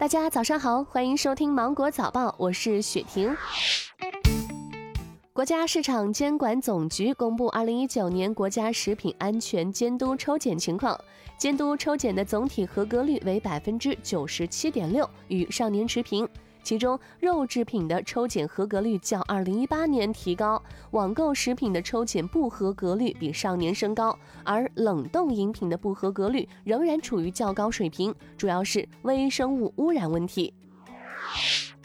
大家早上好，欢迎收听芒果早报，我是雪婷。国家市场监管总局公布二零一九年国家食品安全监督抽检情况，监督抽检的总体合格率为百分之九十七点六，与上年持平。其中，肉制品的抽检合格率较二零一八年提高，网购食品的抽检不合格率比上年升高，而冷冻饮品的不合格率仍然处于较高水平，主要是微生物污染问题。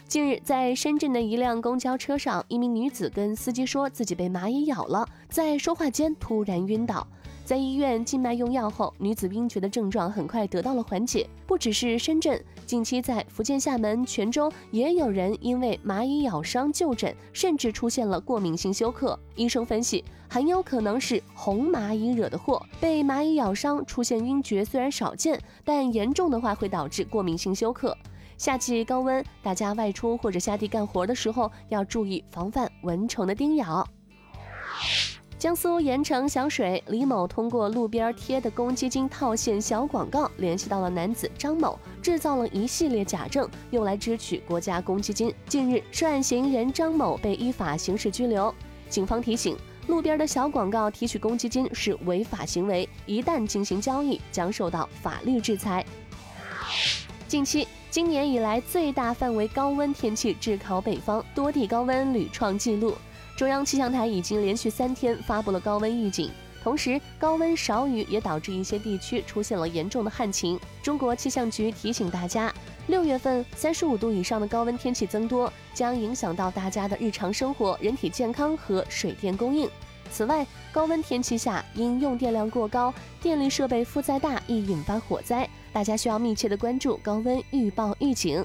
近日，在深圳的一辆公交车上，一名女子跟司机说自己被蚂蚁咬了，在说话间突然晕倒。在医院静脉用药后，女子晕厥的症状很快得到了缓解。不只是深圳，近期在福建厦门、泉州也有人因为蚂蚁咬伤就诊，甚至出现了过敏性休克。医生分析，很有可能是红蚂蚁惹的祸。被蚂蚁咬伤出现晕厥虽然少见，但严重的话会导致过敏性休克。夏季高温，大家外出或者下地干活的时候要注意防范蚊虫的叮咬。江苏盐城小水李某通过路边贴的公积金套现小广告联系到了男子张某，制造了一系列假证，用来支取国家公积金。近日，涉案嫌疑人张某被依法刑事拘留。警方提醒，路边的小广告提取公积金是违法行为，一旦进行交易，将受到法律制裁。近期，今年以来最大范围高温天气炙烤北方，多地高温屡创纪录。中央气象台已经连续三天发布了高温预警，同时高温少雨也导致一些地区出现了严重的旱情。中国气象局提醒大家，六月份三十五度以上的高温天气增多，将影响到大家的日常生活、人体健康和水电供应。此外，高温天气下因用电量过高，电力设备负载大，易引发火灾，大家需要密切的关注高温预报预警。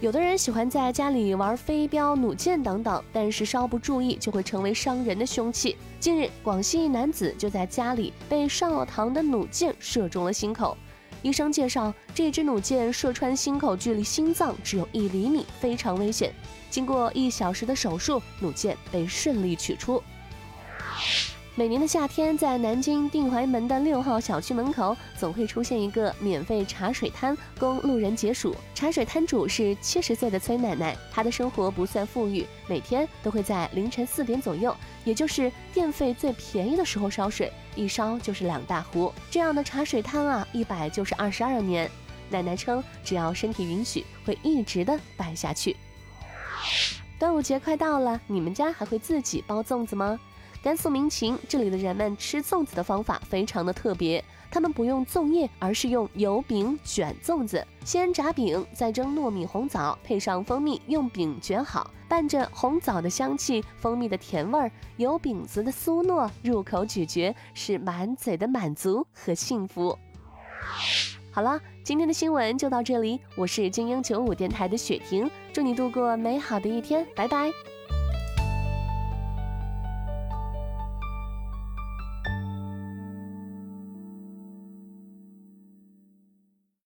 有的人喜欢在家里玩飞镖、弩箭等等，但是稍不注意就会成为伤人的凶器。近日，广西一男子就在家里被上了膛的弩箭射中了心口。医生介绍，这支弩箭射穿心口，距离心脏只有一厘米，非常危险。经过一小时的手术，弩箭被顺利取出。每年的夏天，在南京定淮门的六号小区门口，总会出现一个免费茶水摊，供路人解暑。茶水摊主是七十岁的崔奶奶，她的生活不算富裕，每天都会在凌晨四点左右，也就是电费最便宜的时候烧水，一烧就是两大壶。这样的茶水摊啊，一摆就是二十二年。奶奶称，只要身体允许，会一直的摆下去。端午节快到了，你们家还会自己包粽子吗？甘肃民情，这里的人们吃粽子的方法非常的特别，他们不用粽叶，而是用油饼卷粽子。先炸饼，再蒸糯米红枣，配上蜂蜜，用饼卷好，伴着红枣的香气、蜂蜜的甜味儿、油饼子的酥糯，入口咀嚼是满嘴的满足和幸福。好了，今天的新闻就到这里，我是精英九五电台的雪婷，祝你度过美好的一天，拜拜。